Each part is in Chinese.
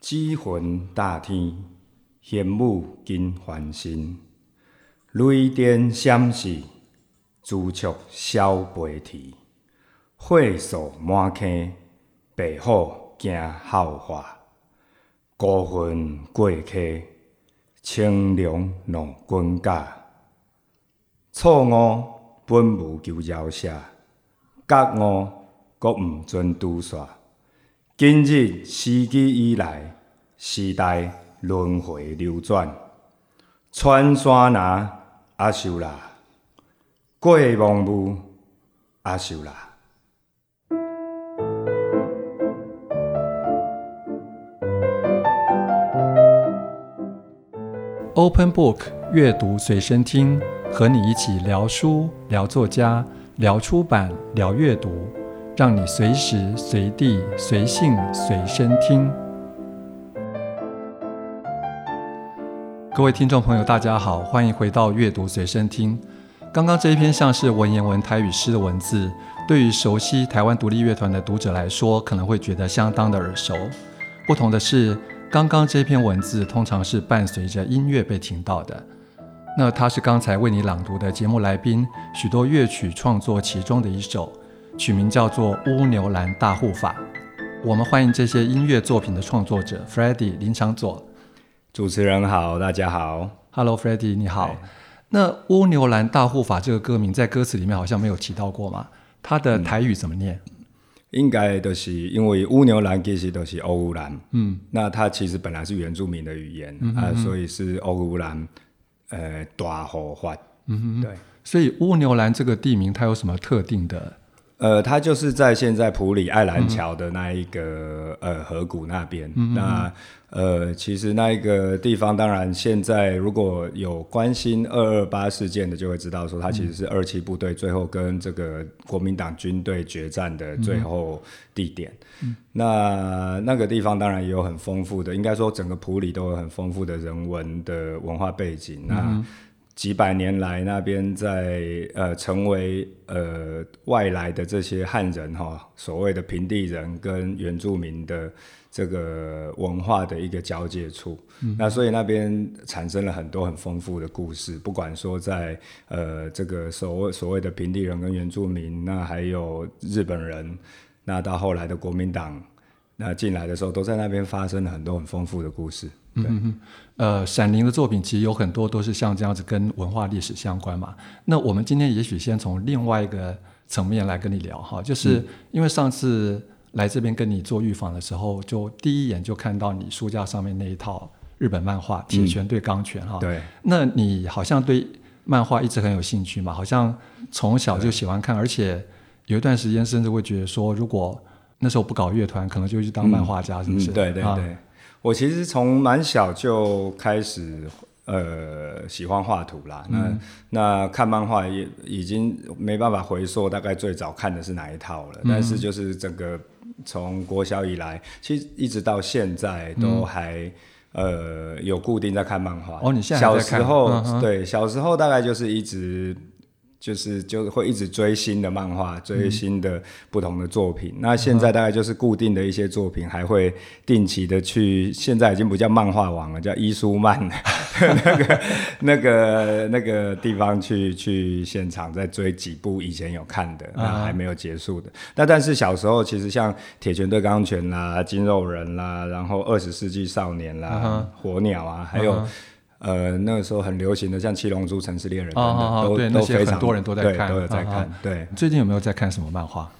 紫云大天，玄武金翻身，雷电闪烁，朱雀萧飞啼，火树满坑，白虎惊后华，孤云过客，青龙弄滚甲，错误本无求饶赦，觉悟阁毋准拄煞。今日时机已来，时代轮回流转，穿山林阿修罗，过妄雾阿修罗。Open Book 阅读随身听，和你一起聊书、聊作家、聊出版、聊阅读。让你随时随地随性随身听。各位听众朋友，大家好，欢迎回到阅读随身听。刚刚这一篇像是文言文台语诗的文字，对于熟悉台湾独立乐团的读者来说，可能会觉得相当的耳熟。不同的是，刚刚这篇文字通常是伴随着音乐被听到的。那它是刚才为你朗读的节目来宾，许多乐曲创作其中的一首。取名叫做《乌牛兰大护法》，我们欢迎这些音乐作品的创作者 Freddie 林长佐。主持人好，大家好，Hello Freddie，你好。那《乌牛兰大护法》这个歌名在歌词里面好像没有提到过嘛？它的台语怎么念？嗯、应该都是因为乌牛兰其实都是欧乌兰，嗯，那它其实本来是原住民的语言、啊，所以是欧乌兰呃大护法，嗯哼，对。所以乌牛兰这个地名它有什么特定的？呃，它就是在现在普里爱兰桥的那一个、嗯、呃河谷那边。那呃，其实那一个地方，当然现在如果有关心二二八事件的，就会知道说，它其实是二七部队最后跟这个国民党军队决战的最后地点。嗯、那那个地方当然也有很丰富的，应该说整个普里都有很丰富的人文的文化背景。嗯、那几百年来，那边在呃成为呃外来的这些汉人哈、哦，所谓的平地人跟原住民的这个文化的一个交界处。嗯、那所以那边产生了很多很丰富的故事，不管说在呃这个所谓所谓的平地人跟原住民，那还有日本人，那到后来的国民党那进来的时候，都在那边发生了很多很丰富的故事。对嗯哼，呃，闪灵的作品其实有很多都是像这样子跟文化历史相关嘛。那我们今天也许先从另外一个层面来跟你聊哈，就是因为上次来这边跟你做预防的时候，就第一眼就看到你书架上面那一套日本漫画《铁拳对钢拳》哈、嗯。对。那你好像对漫画一直很有兴趣嘛？好像从小就喜欢看，而且有一段时间甚至会觉得说，如果那时候不搞乐团，可能就去当漫画家，是不是？嗯嗯、对对对。啊我其实从蛮小就开始，呃，喜欢画图啦。嗯、那那看漫画也已经没办法回溯，大概最早看的是哪一套了。嗯、但是就是整个从国小以来，其实一直到现在都还、嗯、呃有固定在看漫画。哦，你现在在？小时候、嗯、对，小时候大概就是一直。就是就会一直追新的漫画，追新的不同的作品。嗯、那现在大概就是固定的一些作品，还会定期的去。现在已经不叫漫画网了，叫伊书漫 那个那个那个地方去去现场再追几部以前有看的，那还没有结束的。那、嗯、但是小时候其实像铁拳对钢拳啦、筋肉人啦，然后二十世纪少年啦、嗯、火鸟啊，还有。呃，那个时候很流行的，像《七龙珠》《城市猎人》等等，都都非常多人都在看，都有在看。对，最近有没有在看什么漫画？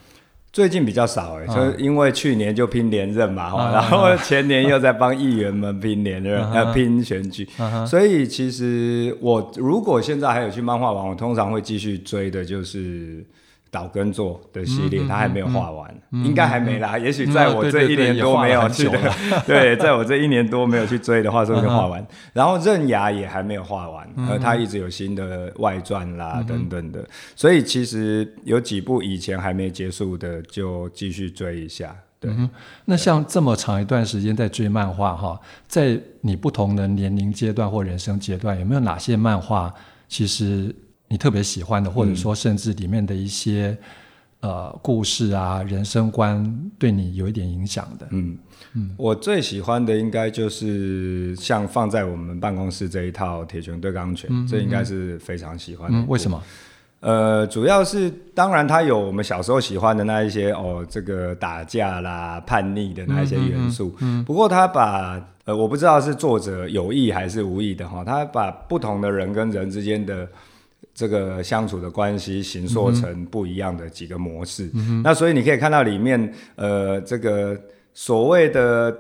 最近比较少哎，就是因为去年就拼连任嘛，然后前年又在帮议员们拼连任，呃，拼选举，所以其实我如果现在还有去漫画网，我通常会继续追的就是。岛根做的系列，他还没有画完，应该还没啦。也许在我这一年多没有去的，对，在我这一年多没有去追的话，说不定画完。然后刃牙也还没有画完，而他一直有新的外传啦等等的，所以其实有几部以前还没结束的，就继续追一下。对，那像这么长一段时间在追漫画哈，在你不同的年龄阶段或人生阶段，有没有哪些漫画其实？你特别喜欢的，或者说甚至里面的一些呃故事啊、人生观对你有一点影响的？嗯嗯，我最喜欢的应该就是像放在我们办公室这一套《铁拳对钢拳》，嗯，这应该是非常喜欢的，嗯。为什么？呃，主要是当然，它有我们小时候喜欢的那一些哦，这个打架啦、叛逆的那一些元素。嗯，嗯，嗯，不过他把呃，我不知道是作者有意还是无意的哈，他把不同的人跟人之间的这个相处的关系形塑成不一样的几个模式。嗯，那所以你可以看到里面呃，这个所谓的。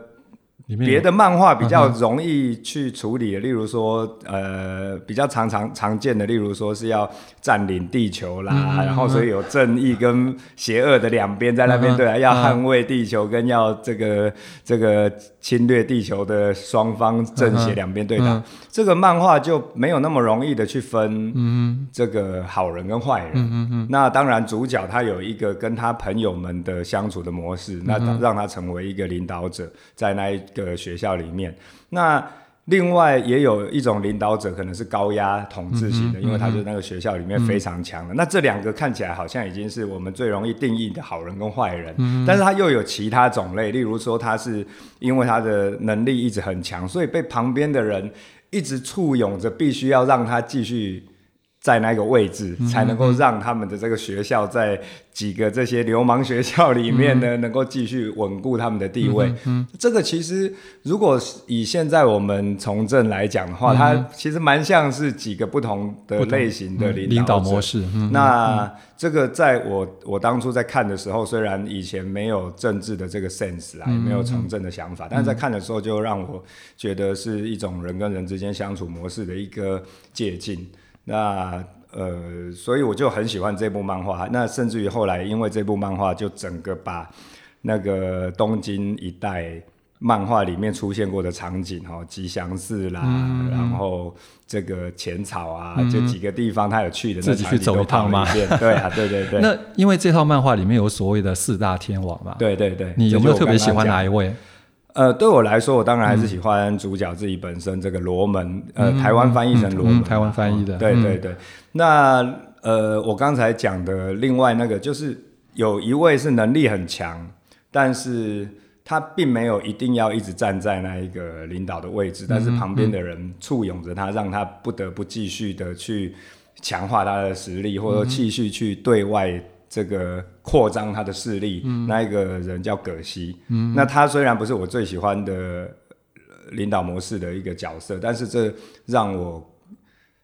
别的漫画比较容易去处理的，例如说，呃，比较常常常见的，例如说是要占领地球啦，嗯、然后所以有正义跟邪恶的两边在那边对啊，嗯、要捍卫地球跟要这个这个侵略地球的双方正邪两边对打，嗯、这个漫画就没有那么容易的去分这个好人跟坏人。那当然，主角他有一个跟他朋友们的相处的模式，嗯、那让他成为一个领导者，在那一个。学校里面，那另外也有一种领导者，可能是高压统治型的，嗯、因为他是那个学校里面非常强的。嗯、那这两个看起来好像已经是我们最容易定义的好人跟坏人，嗯、但是他又有其他种类，例如说他是因为他的能力一直很强，所以被旁边的人一直簇拥着，必须要让他继续。在那个位置，才能够让他们的这个学校在几个这些流氓学校里面呢，能够继续稳固他们的地位。这个其实，如果以现在我们从政来讲的话，它其实蛮像是几个不同的类型的领导模式。那这个在我我当初在看的时候，虽然以前没有政治的这个 sense 啊，也没有从政的想法，但是在看的时候，就让我觉得是一种人跟人之间相处模式的一个借鉴。那呃，所以我就很喜欢这部漫画。那甚至于后来，因为这部漫画，就整个把那个东京一带漫画里面出现过的场景，哈，吉祥寺啦，嗯、然后这个浅草啊，这、嗯、几个地方他有去的，自己去走一趟吗？对啊，对对对。那因为这套漫画里面有所谓的四大天王嘛？对对对。你有没有特别喜欢哪一位？呃，对我来说，我当然还是喜欢主角自己本身这个罗门，嗯、呃，台湾翻译成罗门、台湾翻译的，对对对。嗯、那呃，我刚才讲的另外那个，就是有一位是能力很强，但是他并没有一定要一直站在那一个领导的位置，但是旁边的人簇拥着他，让他不得不继续的去强化他的实力，或者说继续去对外。这个扩张他的势力，嗯、那一个人叫葛西。嗯、那他虽然不是我最喜欢的领导模式的一个角色，但是这让我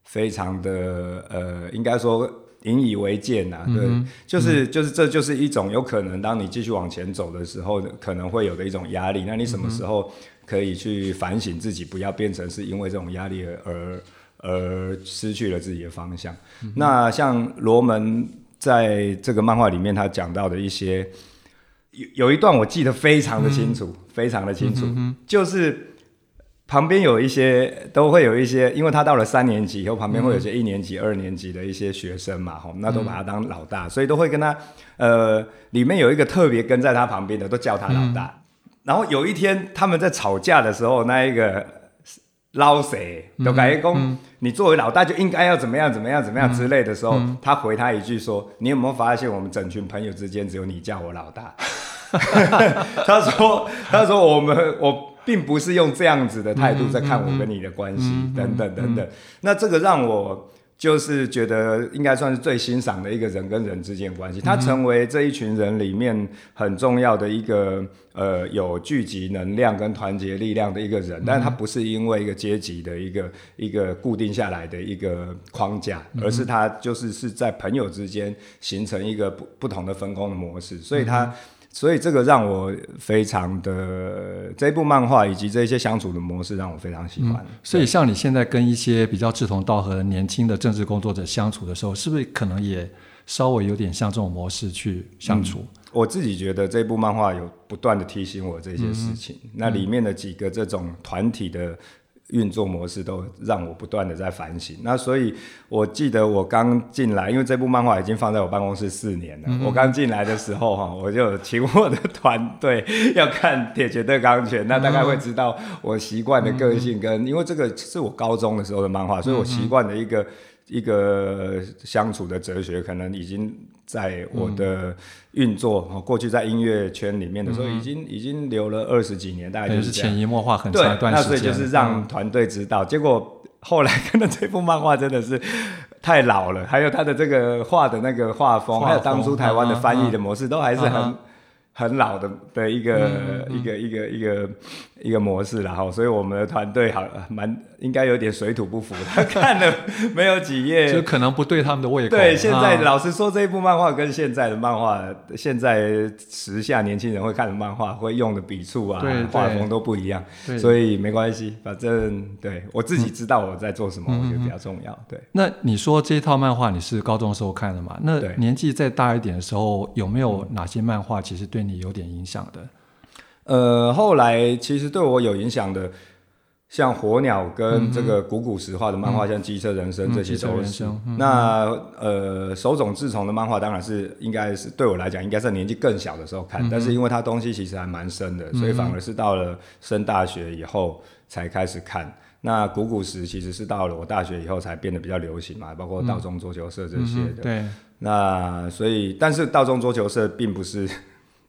非常的呃，应该说引以为戒呐、啊。对，嗯、就是、嗯、就是这就是一种有可能，当你继续往前走的时候，可能会有的一种压力。那你什么时候可以去反省自己，不要变成是因为这种压力而而失去了自己的方向？嗯、那像罗门。在这个漫画里面，他讲到的一些有有一段我记得非常的清楚，嗯、非常的清楚，嗯、哼哼就是旁边有一些都会有一些，因为他到了三年级以后，旁边会有些一年级、嗯、二年级的一些学生嘛，吼，那都把他当老大，嗯、所以都会跟他呃，里面有一个特别跟在他旁边的，都叫他老大。嗯、然后有一天他们在吵架的时候，那一个。捞谁都感觉讲，你作为老大就应该要怎么样怎么样怎么样之类的时候，他回他一句说：“你有没有发现我们整群朋友之间只有你叫我老大？” 他说：“他说我们我并不是用这样子的态度在看我跟你的关系，等等等等。”那这个让我。就是觉得应该算是最欣赏的一个人跟人之间关系，他成为这一群人里面很重要的一个呃有聚集能量跟团结力量的一个人，但是他不是因为一个阶级的一个一个固定下来的一个框架，而是他就是是在朋友之间形成一个不不同的分工的模式，所以他。所以这个让我非常的这部漫画以及这些相处的模式让我非常喜欢。嗯、所以像你现在跟一些比较志同道合的年轻的政治工作者相处的时候，是不是可能也稍微有点像这种模式去相处？嗯、我自己觉得这部漫画有不断的提醒我这些事情。嗯、那里面的几个这种团体的。运作模式都让我不断的在反省。那所以，我记得我刚进来，因为这部漫画已经放在我办公室四年了。嗯、我刚进来的时候，哈，我就请我的团队要看《铁拳对钢拳》，那大概会知道我习惯的个性跟，跟、嗯、因为这个是我高中的时候的漫画，所以我习惯的一个一个相处的哲学，可能已经在我的运作，嗯、过去在音乐圈里面的时候，已经、嗯、已经留了二十几年，大概就是潜移默化很长一段时间。那所以就是让团队知道，嗯、结果后来看到这部漫画真的是太老了，还有他的这个画的那个画风，画风还有当初台湾的翻译的模式，都还是很。很老的的一个、嗯嗯、一个一个一个一个模式，然后，所以我们的团队好蛮应该有点水土不服。他 看了没有几页，就可能不对他们的胃口。对，现在老实说，这一部漫画跟现在的漫画，现在时下年轻人会看的漫画，会用的笔触啊、画风都不一样。所以没关系，反正对我自己知道我在做什么，嗯、我觉得比较重要。对。那你说这一套漫画你是高中的时候看的嘛？那年纪再大一点的时候，有没有哪些漫画其实对你有点影响的，呃，后来其实对我有影响的，像火鸟跟这个古古石化的漫画，嗯、像机车人生这些都是。嗯嗯、那呃，手冢治虫的漫画当然是应该是对我来讲，应该是年纪更小的时候看，嗯、但是因为它东西其实还蛮深的，所以反而是到了升大学以后才开始看。那古古时其实是到了我大学以后才变得比较流行嘛，包括道中桌球社这些的。嗯嗯、对。那所以，但是道中桌球社并不是。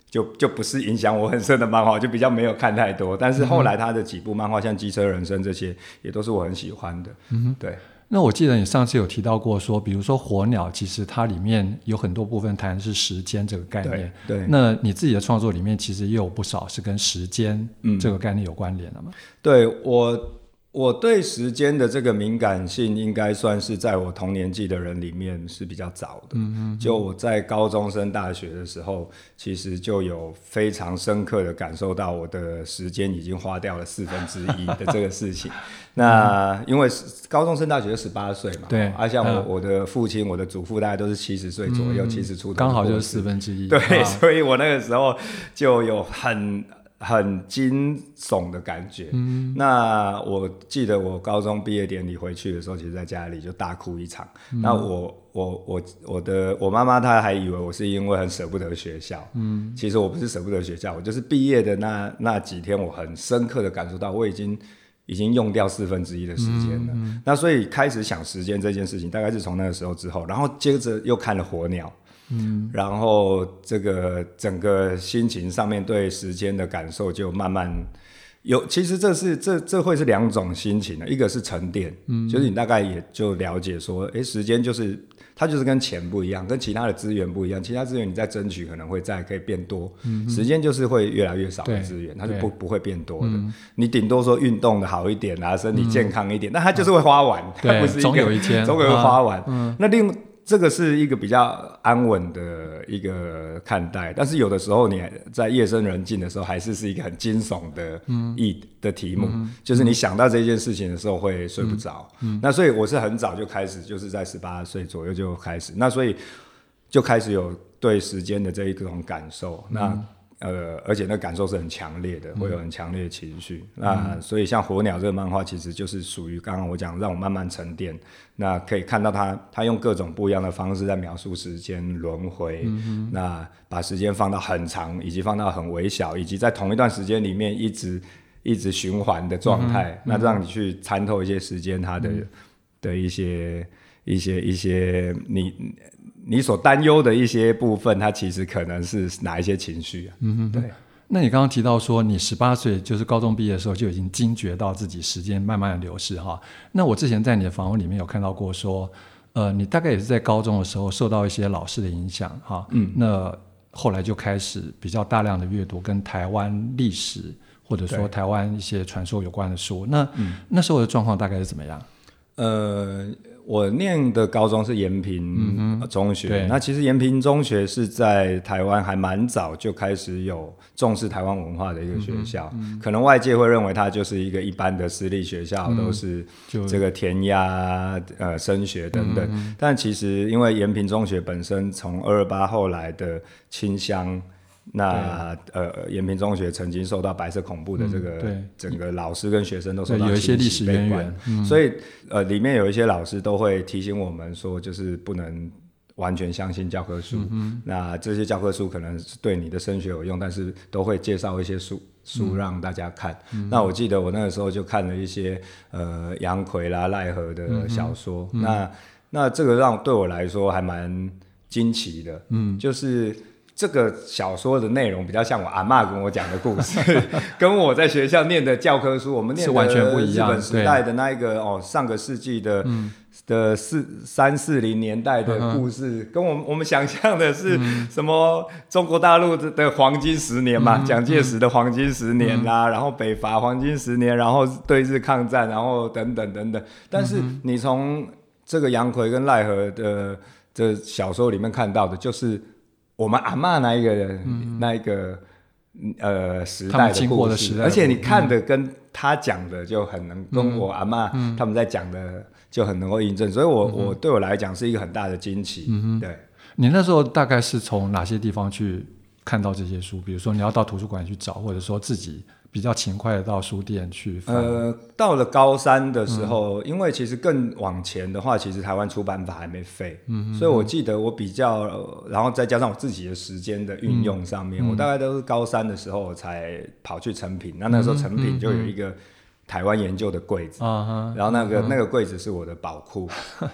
就就不是影响我很深的漫画，就比较没有看太多。但是后来他的几部漫画，像《机车人生》这些，也都是我很喜欢的。嗯，对。那我记得你上次有提到过，说比如说《火鸟》，其实它里面有很多部分谈的是时间这个概念。对。对，那你自己的创作里面，其实也有不少是跟时间这个概念有关联的嘛？嗯、对我。我对时间的这个敏感性，应该算是在我同年纪的人里面是比较早的。嗯嗯。就我在高中升大学的时候，其实就有非常深刻的感受到我的时间已经花掉了四分之一的这个事情。那因为高中升大学就十八岁嘛，对。而像我我的父亲、我的祖父大概都是七十岁左右，七十出头，刚好就是四分之一。对，所以我那个时候就有很。很惊悚的感觉。嗯，那我记得我高中毕业典礼回去的时候，其实在家里就大哭一场。嗯，那我我我我的我妈妈她还以为我是因为很舍不得学校。嗯，其实我不是舍不得学校，我就是毕业的那那几天，我很深刻的感受到我已经已经用掉四分之一的时间了。嗯嗯，那所以开始想时间这件事情，大概是从那个时候之后，然后接着又看了火鸟。嗯，然后这个整个心情上面对时间的感受就慢慢有，其实这是这这会是两种心情的，一个是沉淀，嗯，就是你大概也就了解说，哎，时间就是它就是跟钱不一样，跟其他的资源不一样，其他资源你再争取可能会再可以变多，嗯，时间就是会越来越少的资源，它就不不会变多的，你顶多说运动的好一点啊，身体健康一点，但它就是会花完，它不是总有一天。总会花完，嗯，那另。这个是一个比较安稳的一个看待，但是有的时候你在夜深人静的时候，还是是一个很惊悚的意的题目，嗯、就是你想到这件事情的时候会睡不着。那所以我是很早就开始，就是在十八岁左右就开始，那所以就开始有对时间的这一种感受。嗯、那呃，而且那感受是很强烈的，会有很强烈的情绪。嗯、那所以像《火鸟》这个漫画，其实就是属于刚刚我讲，让我慢慢沉淀。那可以看到他，他用各种不一样的方式在描述时间轮回。嗯、那把时间放到很长，以及放到很微小，以及在同一段时间里面一直一直循环的状态。那让你去参透一些时间它的、嗯、的一些一些一些你。你所担忧的一些部分，它其实可能是哪一些情绪啊？嗯哼，对。那你刚刚提到说，你十八岁就是高中毕业的时候就已经惊觉到自己时间慢慢的流逝哈。那我之前在你的访问里面有看到过说，呃，你大概也是在高中的时候受到一些老师的影响哈。嗯。那后来就开始比较大量的阅读跟台湾历史或者说台湾一些传说有关的书。那、嗯、那时候的状况大概是怎么样？呃。我念的高中是延平中学，那其实延平中学是在台湾还蛮早就开始有重视台湾文化的一个学校，可能外界会认为它就是一个一般的私立学校，都是这个填鸭呃升学等等，但其实因为延平中学本身从二二八后来的清乡。那呃，延平中学曾经受到白色恐怖的这个，整个老师跟学生都受到有一些历史渊源，嗯、所以呃，里面有一些老师都会提醒我们说，就是不能完全相信教科书。嗯、那这些教科书可能是对你的升学有用，但是都会介绍一些书书让大家看。嗯、那我记得我那个时候就看了一些呃杨奎啦、奈何的小说。嗯、那那这个让对我来说还蛮惊奇的，嗯，就是。这个小说的内容比较像我阿妈跟我讲的故事，跟我在学校念的教科书，我们念的完全不一样。日本时代的那一个哦，上个世纪的、嗯、的四三四零年代的故事，嗯、跟我们我们想象的是什么？中国大陆的黄金十年嘛，蒋、嗯、介石的黄金十年啦，嗯、然后北伐黄金十年，然后对日抗战，然后等等等等。但是你从这个杨奎跟赖何的这小说里面看到的，就是。我们阿嬷那一个人，嗯、那一个呃时代的故事，的而且你看的跟他讲的就很能，嗯、跟我阿嬷他们在讲的就很能够印证，嗯、所以我，我、对我来讲是一个很大的惊奇。对，你那时候大概是从哪些地方去看到这些书？比如说你要到图书馆去找，或者说自己。比较勤快的到书店去。呃，到了高三的时候，嗯、因为其实更往前的话，其实台湾出版法还没废，所以我记得我比较，然后再加上我自己的时间的运用上面，嗯、我大概都是高三的时候才跑去成品。那、嗯、那时候成品就有一个台湾研究的柜子，然后那个、那个柜子是我的宝库。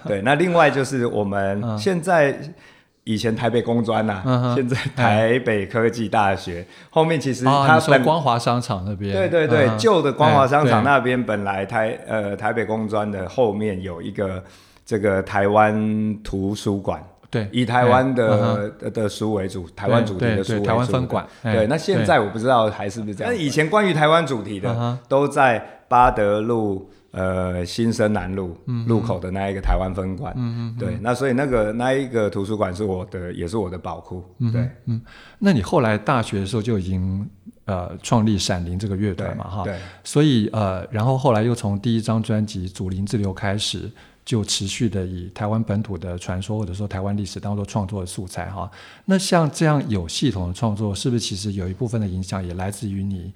对，那另外就是我们现在。以前台北工专呐，嗯、现在台北科技大学、嗯、后面其实它在光华商场那边，对对对，旧、嗯、的光华商场那边本来台呃台北工专的后面有一个这个台湾图书馆，对，以台湾的、嗯、的书为主，台湾主题的书为主，台湾分馆。对，那现在我不知道还是不是这样，但以前关于台湾主题的、嗯、都在八德路。呃，新生南路路口的那一个台湾分馆，嗯嗯，对，那所以那个那一个图书馆是我的，也是我的宝库，嗯、对，嗯，那你后来大学的时候就已经呃创立闪灵这个乐团嘛，哈，对，所以呃，然后后来又从第一张专辑《祖灵之流》开始，就持续的以台湾本土的传说或者说台湾历史当做创作的素材，哈，那像这样有系统的创作，是不是其实有一部分的影响也来自于你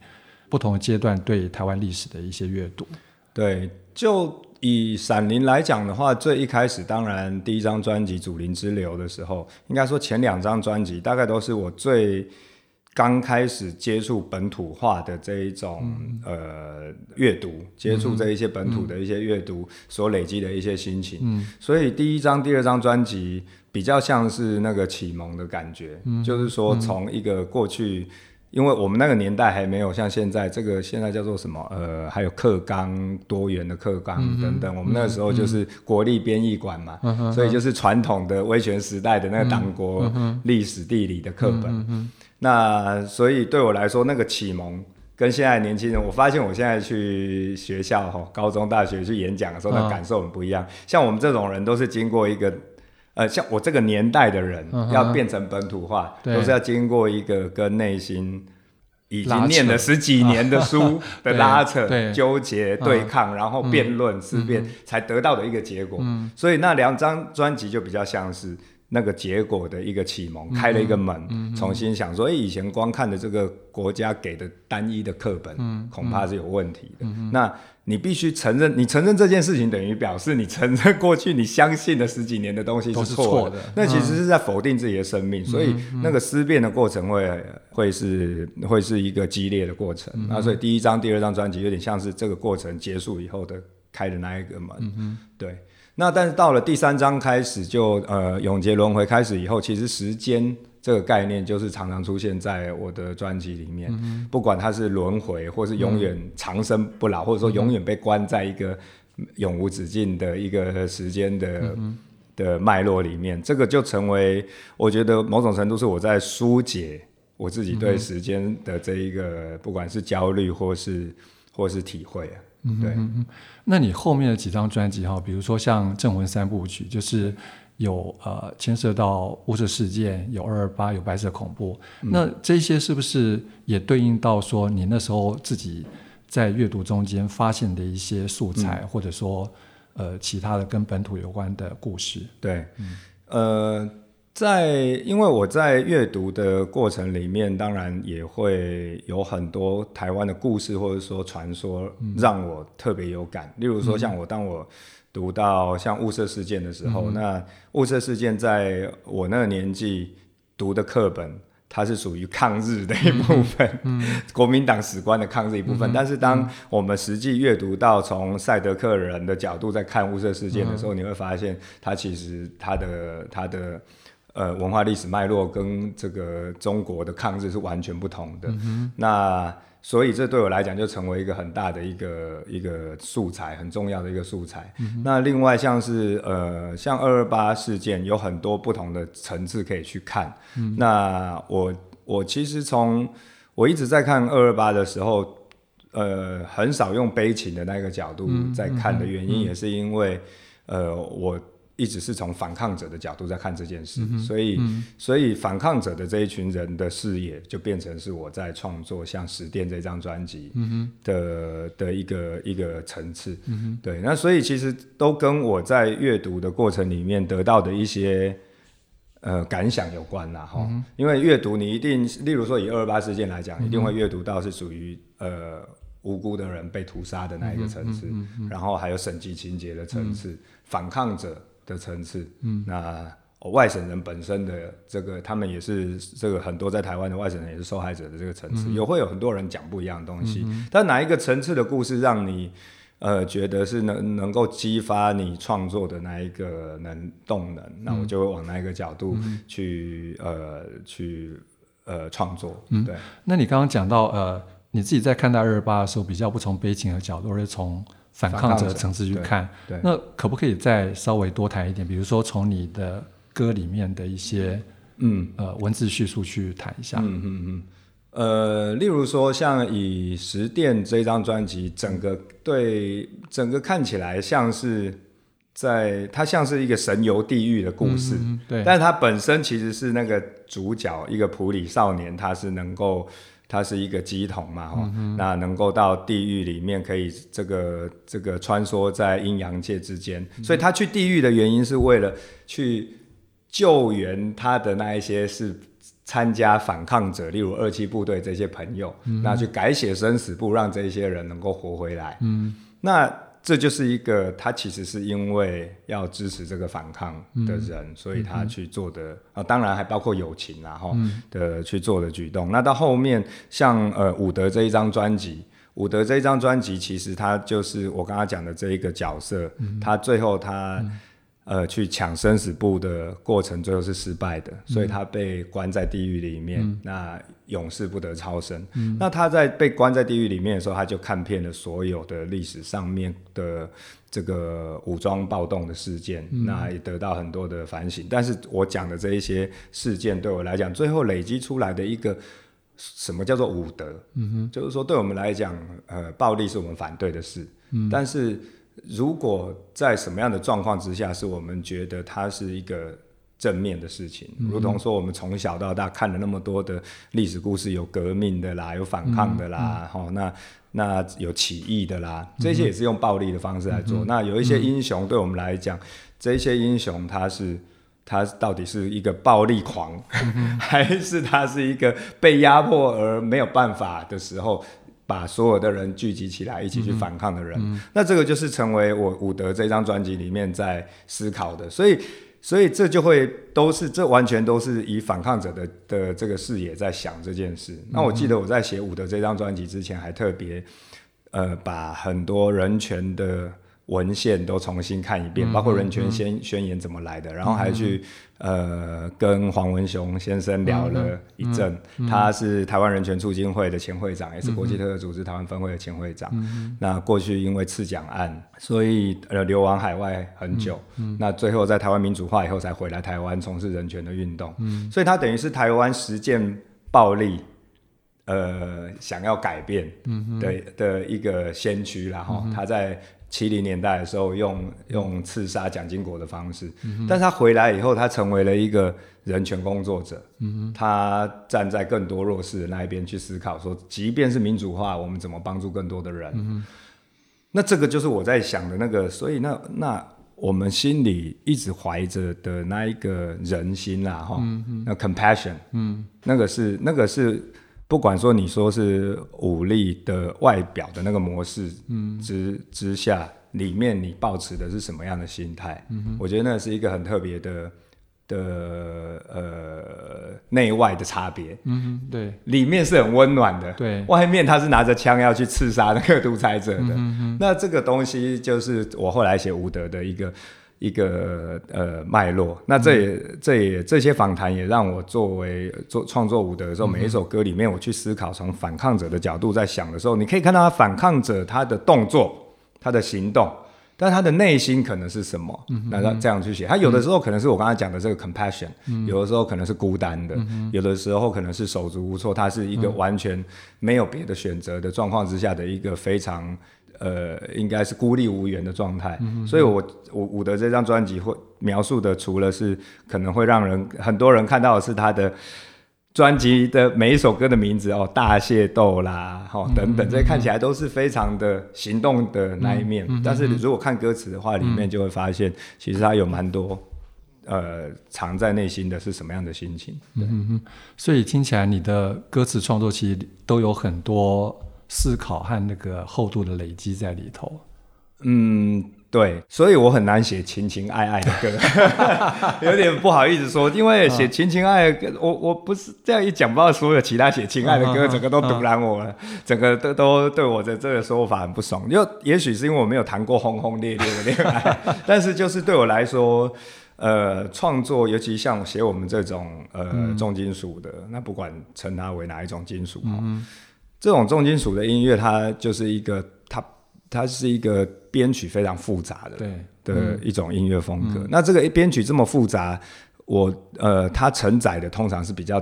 不同阶段对台湾历史的一些阅读？对，就以闪灵来讲的话，最一开始当然第一张专辑《祖灵之流》的时候，应该说前两张专辑大概都是我最刚开始接触本土化的这一种、嗯、呃阅读，接触这一些本土的一些阅读所累积的一些心情。嗯、所以第一张、第二张专辑比较像是那个启蒙的感觉，嗯、就是说从一个过去。因为我们那个年代还没有像现在这个现在叫做什么呃，还有课纲多元的课纲等等，嗯、我们那个时候就是国立编译馆嘛，嗯、所以就是传统的威权时代的那个党国历史地理的课本。嗯、那所以对我来说，那个启蒙跟现在年轻人，我发现我现在去学校哈，高中大学去演讲的时候，那感受很不一样。哦、像我们这种人都是经过一个。呃，像我这个年代的人，要变成本土化，都是要经过一个跟内心已经念了十几年的书 的拉扯、纠结、对抗，然后辩论、思辨，才得到的一个结果。所以那两张专辑就比较像是那个结果的一个启蒙，开了一个门，重新想说，哎，以前光看的这个国家给的单一的课本，恐怕是有问题的。那你必须承认，你承认这件事情，等于表示你承认过去你相信的十几年的东西是错的。那其实是在否定自己的生命，所以那个思辨的过程会会是会是一个激烈的过程。那所以第一张、第二张专辑有点像是这个过程结束以后的开的那一个门。对。那但是到了第三章开始就呃永劫轮回开始以后，其实时间。这个概念就是常常出现在我的专辑里面，嗯、不管它是轮回，或是永远长生不老，嗯、或者说永远被关在一个永无止境的一个时间的、嗯、的脉络里面，这个就成为我觉得某种程度是我在疏解我自己对时间的这一个，嗯、不管是焦虑或是或是体会啊。对，嗯，那你后面的几张专辑哈，比如说像镇魂三部曲，就是。有呃牵涉到物质事件，有二二八，有白色恐怖，嗯、那这些是不是也对应到说你那时候自己在阅读中间发现的一些素材，嗯、或者说呃其他的跟本土有关的故事？对，嗯、呃，在因为我在阅读的过程里面，当然也会有很多台湾的故事或者说传说让我特别有感，嗯、例如说像我当我。读到像雾社事件的时候，嗯、那雾社事件在我那个年纪读的课本，它是属于抗日的一部分，嗯。嗯、国民党史观的抗日一部分。嗯、但是当我们实际阅读到从赛德克人的角度在看雾社事件的时候，嗯、你会发现它其实它的它的呃文化历史脉络跟这个中国的抗日是完全不同的。嗯、那所以这对我来讲就成为一个很大的一个一个素材，很重要的一个素材。嗯、那另外像是呃像二二八事件有很多不同的层次可以去看。嗯、那我我其实从我一直在看二二八的时候，呃很少用悲情的那个角度在看的原因，也是因为、呃我。一直是从反抗者的角度在看这件事，嗯、所以，嗯、所以反抗者的这一群人的视野就变成是我在创作像《十殿》这张专辑的、嗯、的一个一个层次。嗯、对，那所以其实都跟我在阅读的过程里面得到的一些呃感想有关啦。哈、嗯。因为阅读你一定，例如说以二二八事件来讲，嗯、一定会阅读到是属于呃无辜的人被屠杀的那一个层次，嗯嗯嗯、然后还有审计情节的层次，嗯、反抗者。的层次，嗯，那、哦、外省人本身的这个，他们也是这个很多在台湾的外省人也是受害者的这个层次，也、嗯、会有很多人讲不一样的东西。嗯、但哪一个层次的故事让你呃觉得是能能够激发你创作的那一个能动能，嗯、那我就会往那一个角度去、嗯、呃去呃创作。嗯，对。那你刚刚讲到呃你自己在看待二二八的时候，比较不从悲情的角度，而是从反抗者的层次去看，那可不可以再稍微多谈一点？比如说从你的歌里面的一些嗯呃文字叙述去谈一下。嗯嗯嗯。呃，例如说像以十殿这张专辑，整个对整个看起来像是在它像是一个神游地狱的故事，嗯、对。但是它本身其实是那个主角一个普里少年，他是能够。他是一个鸡桶嘛，嗯、那能够到地狱里面，可以这个这个穿梭在阴阳界之间，嗯、所以他去地狱的原因是为了去救援他的那一些是参加反抗者，例如二七部队这些朋友，那去改写生死簿，让这些人能够活回来。嗯，那。这就是一个他其实是因为要支持这个反抗的人，嗯、所以他去做的啊，当然还包括友情啊哈、嗯、的去做的举动。那到后面像呃伍德这一张专辑，伍德这一张专辑其实他就是我刚刚讲的这一个角色，嗯、他最后他。嗯呃，去抢生死簿的过程，最后是失败的，嗯、所以他被关在地狱里面，嗯、那永世不得超生。嗯、那他在被关在地狱里面的时候，他就看遍了所有的历史上面的这个武装暴动的事件，嗯、那也得到很多的反省。但是我讲的这一些事件，对我来讲，最后累积出来的一个什么叫做武德？嗯哼，就是说，对我们来讲，呃，暴力是我们反对的事，嗯、但是。如果在什么样的状况之下，是我们觉得它是一个正面的事情，嗯、如同说我们从小到大看了那么多的历史故事，有革命的啦，有反抗的啦，嗯嗯、那那有起义的啦，这些也是用暴力的方式来做。嗯、那有一些英雄，对我们来讲，嗯、这些英雄他是他到底是一个暴力狂，嗯、还是他是一个被压迫而没有办法的时候？把所有的人聚集起来，一起去反抗的人，那这个就是成为我伍德这张专辑里面在思考的，所以，所以这就会都是这完全都是以反抗者的的这个视野在想这件事。嗯、那我记得我在写伍德这张专辑之前，还特别呃把很多人权的。文献都重新看一遍，包括人权宣宣言怎么来的，嗯、然后还去、嗯、呃跟黄文雄先生聊了一阵。他是台湾人权促进会的前会长，嗯、也是国际特赦组织台湾分会的前会长。嗯、那过去因为刺蒋案，所以呃流亡海外很久。那最后在台湾民主化以后才回来台湾从事人权的运动。嗯、所以他等于是台湾实践暴力，呃想要改变的、嗯、的一个先驱然后、嗯、他在。七零年代的时候用，用用刺杀蒋经国的方式，嗯、但是他回来以后，他成为了一个人权工作者。他站在更多弱势的那一边去思考，说，即便是民主化，我们怎么帮助更多的人？那这个就是我在想的那个，所以那那我们心里一直怀着的那一个人心啊，那 compassion，嗯，那个是那个是。不管说你说是武力的外表的那个模式之之下，里面你抱持的是什么样的心态？嗯，我觉得那是一个很特别的的呃内外的差别。嗯，对，里面是很温暖的，对，外面他是拿着枪要去刺杀那个独裁者的。嗯，那这个东西就是我后来写吴德的一个一个呃脉络。那这也、嗯、这也这些访谈也让我作为做创作伍德的时候，每一首歌里面我去思考，从反抗者的角度在想的时候，你可以看到他反抗者他的动作，他的行动。但他的内心可能是什么？那他这样去写，他有的时候可能是我刚才讲的这个 compassion，有的时候可能是孤单的，有的时候可能是手足无措，他是一个完全没有别的选择的状况之下的一个非常呃，应该是孤立无援的状态。所以我我伍德这张专辑会描述的，除了是可能会让人很多人看到的是他的。专辑的每一首歌的名字哦，大械斗啦，哦等等，这些看起来都是非常的行动的那一面。但是如果看歌词的话，里面就会发现，其实它有蛮多呃藏在内心的是什么样的心情。嗯哼，所以听起来你的歌词创作其实都有很多思考和那个厚度的累积在里头。嗯。对，所以我很难写情情爱爱的歌，有点不好意思说，因为写情情爱爱的歌，我我不是这样一讲，不知道所有其他写情爱的歌，整个都赌烂我了，整个都都对我的这个说法很不爽。就也许是因为我没有谈过轰轰烈烈的恋爱，但是就是对我来说，呃，创作尤其像写我们这种呃重金属的，那不管称它为哪一种金属，这种重金属的音乐，它就是一个它。它是一个编曲非常复杂的对的一种音乐风格。嗯、那这个编曲这么复杂，我呃，它承载的通常是比较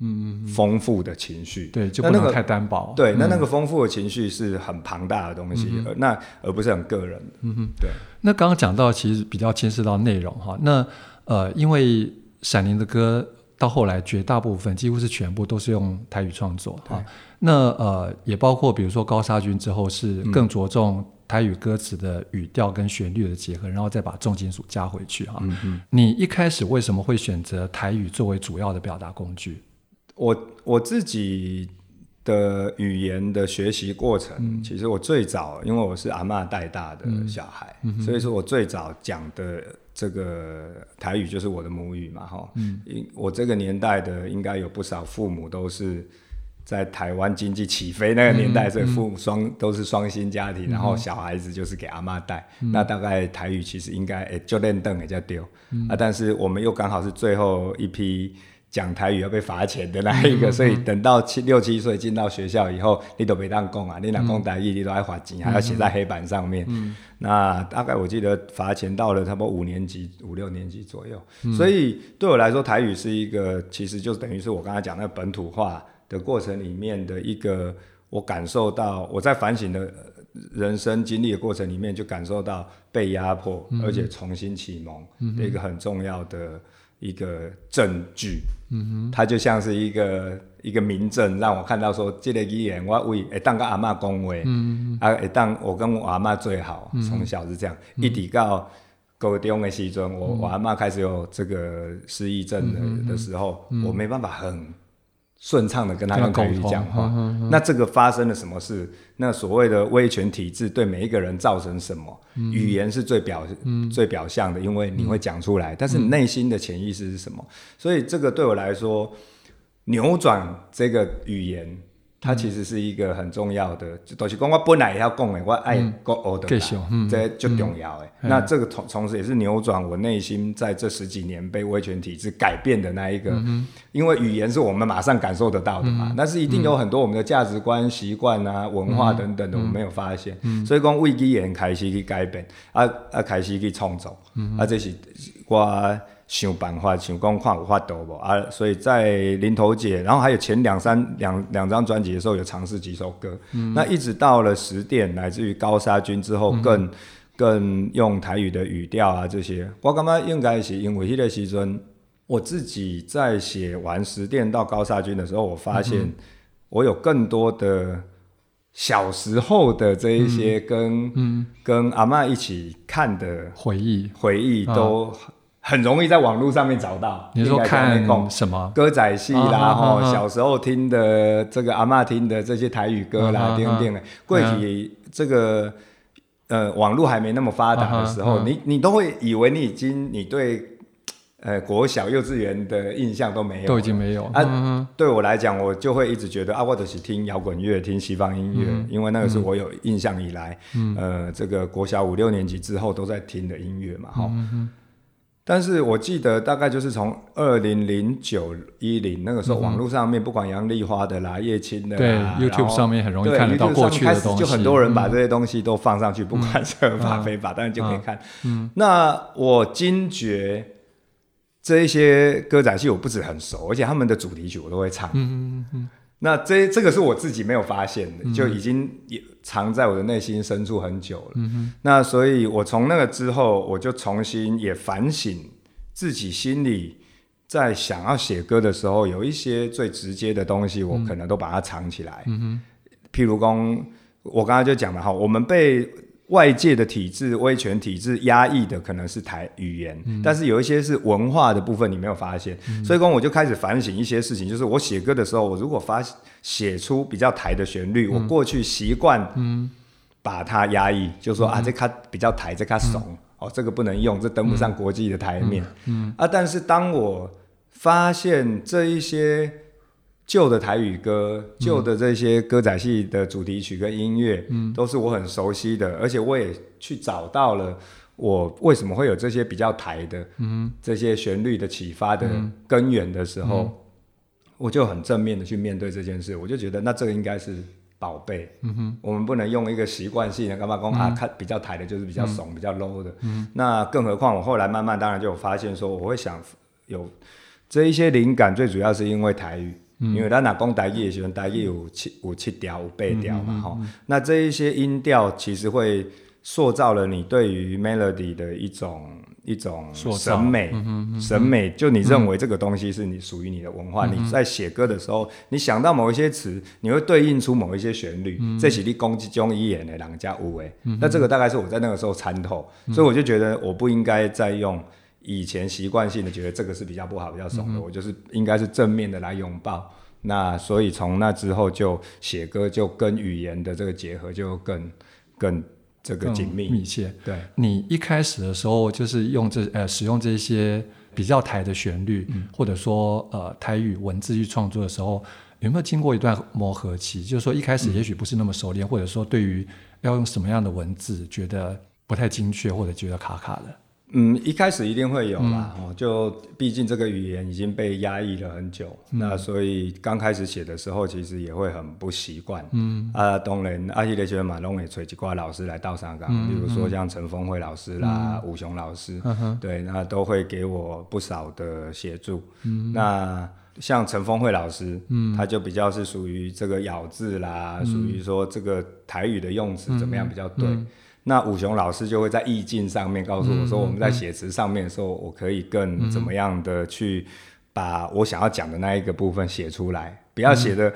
嗯丰富的情绪，对，就不能太单薄。对，那那个丰富的情绪是很庞大的东西，嗯、那而不是很个人的。嗯哼，对。那刚刚讲到其实比较牵涉到内容哈。那呃，因为闪灵的歌到后来绝大部分几乎是全部都是用台语创作哈。那呃，也包括比如说高砂君之后是更着重台语歌词的语调跟旋律的结合，嗯、然后再把重金属加回去哈。你一开始为什么会选择台语作为主要的表达工具？我我自己的语言的学习过程，嗯、其实我最早因为我是阿嬷带大的小孩，嗯、所以说我最早讲的这个台语就是我的母语嘛哈。嗯。我这个年代的应该有不少父母都是。在台湾经济起飞那个年代，所以父母双都是双薪家庭，然后小孩子就是给阿妈带。那大概台语其实应该诶就练凳也叫丢啊，但是我们又刚好是最后一批讲台语要被罚钱的那一个，所以等到七六七岁进到学校以后，你都没当供啊，你哪讲台语你都爱罚钱，还要写在黑板上面。那大概我记得罚钱到了差不多五年级五六年级左右，所以对我来说台语是一个，其实就等于是我刚才讲那个本土化。的过程里面的一个，我感受到我在反省的人生经历的过程里面，就感受到被压迫，而且重新启蒙的一个很重要的一个证据。嗯哼，它就像是一个一个明证，让我看到说，这个语言我为会当跟阿妈讲话，嗯。啊，会当我跟我阿妈最好，从小是这样，一直到高中的时阵，我我阿妈开始有这个失忆症的的时候，我没办法很。顺畅的跟他用口语讲话，那这个发生了什么事？那所谓的威权体制对每一个人造成什么？嗯、语言是最表、嗯、最表象的，因为你会讲出来，嗯、但是你内心的潜意识是什么？所以这个对我来说，扭转这个语言。它其实是一个很重要的，就是讲我本来也要讲的，我爱讲的，这就重要的。那这个同同时也是扭转我内心在这十几年被威权体制改变的那一个，因为语言是我们马上感受得到的嘛，但是一定有很多我们的价值观、习惯啊、文化等等的，我们没有发现。所以讲为语言开始去改变，啊啊开始去创造，啊这是我。想办法，想讲看有法度无啊？所以在林头姐，然后还有前两三两两张专辑的时候，有尝试几首歌。嗯、那一直到了十点，乃至于高沙君之后，更、嗯、更用台语的语调啊这些。我感觉应该是因为迄个时阵，我自己在写完十点到高沙君的时候，我发现我有更多的小时候的这一些跟、嗯嗯、跟阿妈一起看的回忆回忆都。啊很容易在网络上面找到。你说看什么歌仔戏啦？吼，小时候听的这个阿妈听的这些台语歌啦，等等的。过去这个呃网络还没那么发达的时候，你你都会以为你已经你对呃国小幼稚园的印象都没有，都已经没有。啊，嗯、对我来讲，我就会一直觉得啊，我者是听摇滚乐，听西方音乐，嗯、因为那个是我有印象以来，嗯、呃，这个国小五六年级之后都在听的音乐嘛，哈、嗯。但是我记得大概就是从二零零九一零那个时候，网络上面不管杨丽花的啦、叶青的啦，对，YouTube 上面很容易看得到过去的东西，就很多人把这些东西都放上去，不管是合法非法，当然就可以看。那我惊觉这一些歌仔戏我不止很熟，而且他们的主题曲我都会唱。那这这个是我自己没有发现的，就已经也藏在我的内心深处很久了。嗯、那所以，我从那个之后，我就重新也反省自己心里，在想要写歌的时候，有一些最直接的东西，我可能都把它藏起来。譬如说，我刚才就讲了哈，我们被。外界的体制、威权体制压抑的可能是台语言，嗯、但是有一些是文化的部分，你没有发现。嗯、所以说，我就开始反省一些事情，就是我写歌的时候，我如果发写出比较台的旋律，嗯、我过去习惯把它压抑，嗯、就说啊，这卡比较台，这卡怂，嗯、哦，这个不能用，这登不上国际的台面。嗯。嗯、啊，但是当我发现这一些。旧的台语歌，旧的这些歌仔戏的主题曲跟音乐，嗯，都是我很熟悉的，而且我也去找到了我为什么会有这些比较台的，嗯，这些旋律的启发的根源的时候，嗯、我就很正面的去面对这件事，我就觉得那这个应该是宝贝，嗯哼，我们不能用一个习惯性的干嘛讲啊，看比较台的就是比较怂、嗯、比较 low 的，嗯，那更何况我后来慢慢当然就有发现说，我会想有这一些灵感，最主要是因为台语。因为咱若讲台语的时候，台语有七有七调有八调嘛吼，那这一些音调其实会塑造了你对于 melody 的一种一种审美，审美就你认为这个东西是你属于你的文化。你在写歌的时候，你想到某一些词，你会对应出某一些旋律，这是你攻击中一眼的人家有诶。那这个大概是我在那个时候参透，所以我就觉得我不应该再用。以前习惯性的觉得这个是比较不好、比较怂的，嗯、我就是应该是正面的来拥抱。那所以从那之后就写歌，就跟语言的这个结合就更更这个紧密密切。对，你一开始的时候就是用这呃使用这些比较台的旋律，嗯、或者说呃台语文字去创作的时候，有没有经过一段磨合期？就是说一开始也许不是那么熟练，嗯、或者说对于要用什么样的文字觉得不太精确，或者觉得卡卡的。嗯，一开始一定会有啦，哦、嗯，就毕竟这个语言已经被压抑了很久，嗯、那所以刚开始写的时候，其实也会很不习惯。嗯。啊，当然，阿迄个时阵嘛，拢会找一挂老师来到上港，嗯、比如说像陈峰慧老师啦、嗯、武雄老师，嗯、对，那都会给我不少的协助。嗯，那像陈峰慧老师，嗯，他就比较是属于这个咬字啦，属于、嗯、说这个台语的用词怎么样比较对。那武雄老师就会在意境上面告诉我说，我们在写词上面的时候，我可以更怎么样的去把我想要讲的那一个部分写出来，不要写的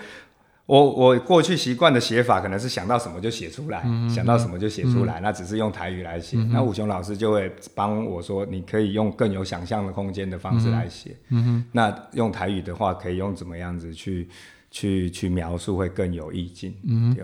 我我过去习惯的写法可能是想到什么就写出来，想到什么就写出来，那只是用台语来写。那武雄老师就会帮我说，你可以用更有想象的空间的方式来写。那用台语的话，可以用怎么样子去去去描述会更有意境。嗯。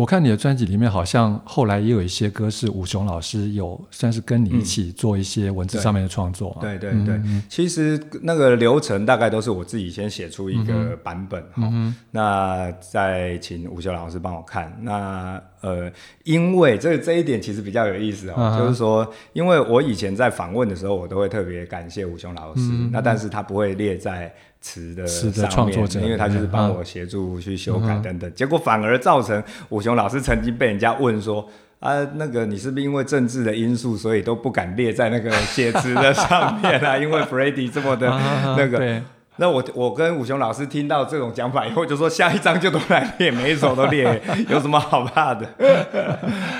我看你的专辑里面，好像后来也有一些歌是武雄老师有算是跟你一起做一些文字上面的创作。对对对，嗯嗯，其实那个流程大概都是我自己先写出一个版本，嗯嗯，那再请武雄老师帮我看。那呃，因为这这一点其实比较有意思哦，就是说，因为我以前在访问的时候，我都会特别感谢武雄老师，嗯、那但是他不会列在词的创作者，因为他就是帮我协助去修改等等，嗯、结果反而造成武雄老师曾经被人家问说啊，那个你是不是因为政治的因素，所以都不敢列在那个写词的上面啊？因为 Freddie 这么的那个。嗯那我我跟武雄老师听到这种讲法以后，就说下一张就都来列，每一首都列，有什么好怕的？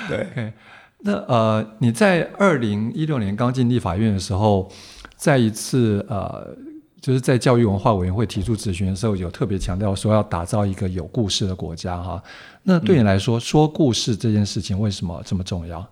对，okay. 那呃，你在二零一六年刚进立法院的时候，在一次呃，就是在教育文化委员会提出质询的时候，有特别强调说要打造一个有故事的国家哈。那对你来说，嗯、说故事这件事情为什么这么重要？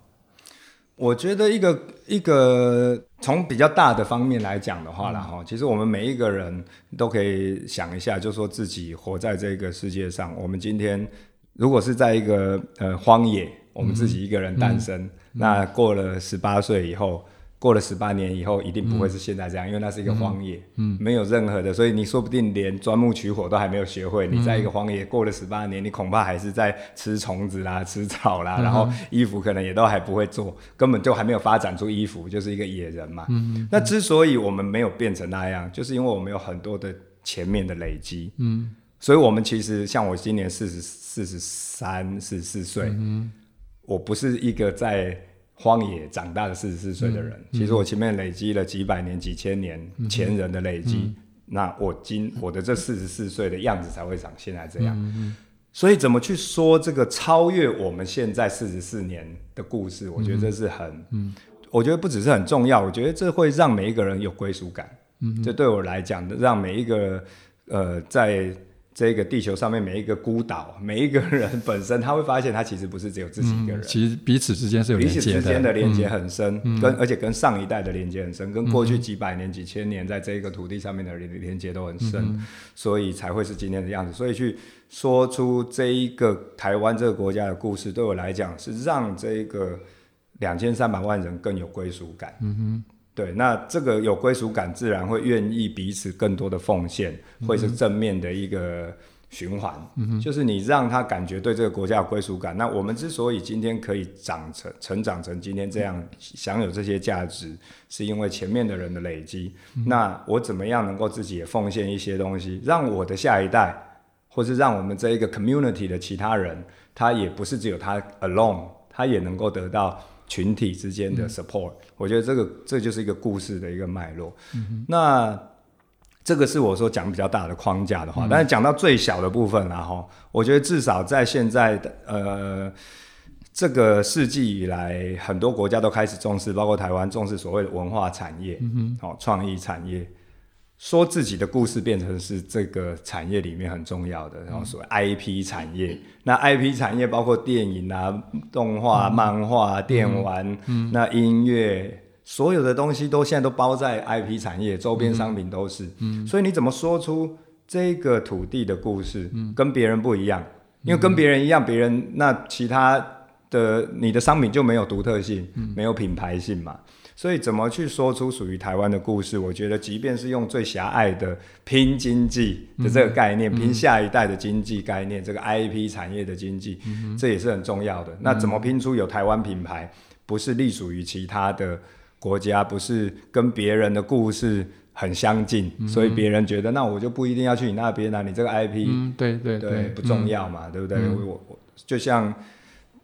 我觉得一个一个从比较大的方面来讲的话啦哈，其实我们每一个人都可以想一下，就说自己活在这个世界上，我们今天如果是在一个呃荒野，我们自己一个人诞生，嗯嗯、那过了十八岁以后，过了十八年以后，一定不会是现在这样，嗯、因为那是一个荒野，嗯，没有任何的，所以你说不定连钻木取火都还没有学会。嗯、你在一个荒野过了十八年，你恐怕还是在吃虫子啦、吃草啦，嗯、然后衣服可能也都还不会做，根本就还没有发展出衣服，就是一个野人嘛。嗯嗯、那之所以我们没有变成那样，就是因为我们有很多的前面的累积。嗯，所以我们其实像我今年四十四十三、四十四岁，嗯、我不是一个在。荒野长大的四十四岁的人，其实我前面累积了几百年、几千年前人的累积，那我今我的这四十四岁的样子才会长现在这样。所以怎么去说这个超越我们现在四十四年的故事？我觉得这是很，我觉得不只是很重要，我觉得这会让每一个人有归属感。嗯、这对我来讲，让每一个呃在。这个地球上面每一个孤岛，每一个人本身，他会发现他其实不是只有自己一个人，嗯、其实彼此之间是有连接的，彼此之间的连接很深，嗯、跟而且跟上一代的连接很深，嗯、跟过去几百年、几千年在这个土地上面的连连接都很深，嗯、所以才会是今天的样子。所以去说出这一个台湾这个国家的故事，对我来讲是让这个两千三百万人更有归属感。嗯哼。对，那这个有归属感，自然会愿意彼此更多的奉献，会是正面的一个循环。嗯，就是你让他感觉对这个国家有归属感。那我们之所以今天可以长成、成长成今天这样，享有这些价值，是因为前面的人的累积。嗯、那我怎么样能够自己也奉献一些东西，让我的下一代，或是让我们这一个 community 的其他人，他也不是只有他 alone，他也能够得到。群体之间的 support，、嗯、我觉得这个这就是一个故事的一个脉络。嗯、那这个是我说讲比较大的框架的话，嗯、但是讲到最小的部分，啦哈我觉得至少在现在的呃这个世纪以来，很多国家都开始重视，包括台湾重视所谓的文化产业，嗯哼，好创意产业。说自己的故事变成是这个产业里面很重要的，然后所谓 IP 产业。嗯、那 IP 产业包括电影啊、动画、嗯、漫画、电玩，嗯、那音乐，所有的东西都现在都包在 IP 产业，周边商品都是。嗯、所以你怎么说出这个土地的故事，嗯、跟别人不一样？因为跟别人一样，别人那其他的你的商品就没有独特性，嗯、没有品牌性嘛。所以怎么去说出属于台湾的故事？我觉得，即便是用最狭隘的拼经济的这个概念，嗯、拼下一代的经济概念，嗯、这个 IP 产业的经济，嗯、这也是很重要的。那怎么拼出有台湾品牌，不是隶属于其他的国家，不是跟别人的故事很相近，所以别人觉得那我就不一定要去你那边啊，你这个 IP，、嗯、对对对，对，不重要嘛，嗯、对不对？嗯、我我就像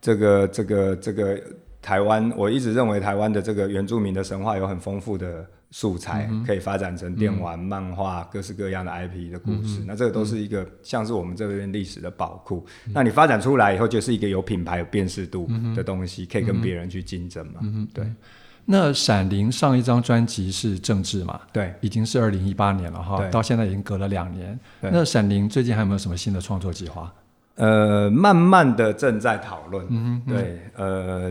这个这个这个。台湾，我一直认为台湾的这个原住民的神话有很丰富的素材，嗯、可以发展成电玩、嗯、漫画各式各样的 IP 的故事。嗯、那这个都是一个、嗯、像是我们这边历史的宝库。嗯、那你发展出来以后，就是一个有品牌、有辨识度的东西，嗯、可以跟别人去竞争嘛？嗯、对。那闪灵上一张专辑是政治嘛？对，已经是二零一八年了哈，到现在已经隔了两年。那闪灵最近还有没有什么新的创作计划？呃，慢慢的正在讨论。嗯，对，呃。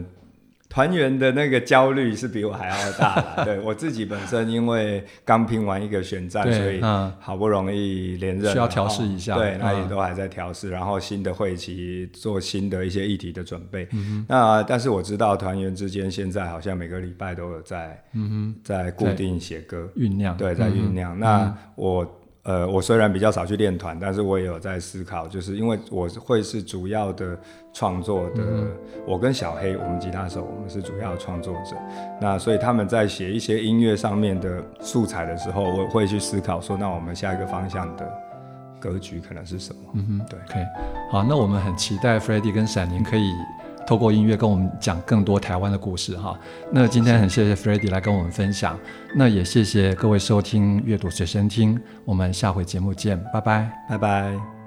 团员的那个焦虑是比我还要大了。对，我自己本身，因为刚拼完一个选战，所以好不容易连任，需要调试一下。对，那也都还在调试，然后新的会期做新的一些议题的准备。那但是我知道团员之间现在好像每个礼拜都有在，在固定写歌酝酿。对，在酝酿。那我。呃，我虽然比较少去练团，但是我也有在思考，就是因为我会是主要的创作的，嗯、我跟小黑，我们吉他手，我们是主要的创作者。那所以他们在写一些音乐上面的素材的时候，我会去思考说，那我们下一个方向的格局可能是什么？嗯哼，对，OK，好，那我们很期待 Freddy 跟闪灵可以。透过音乐跟我们讲更多台湾的故事哈，那今天很谢谢 Freddy 来跟我们分享，那也谢谢各位收听阅读随身听，我们下回节目见，拜拜，拜拜。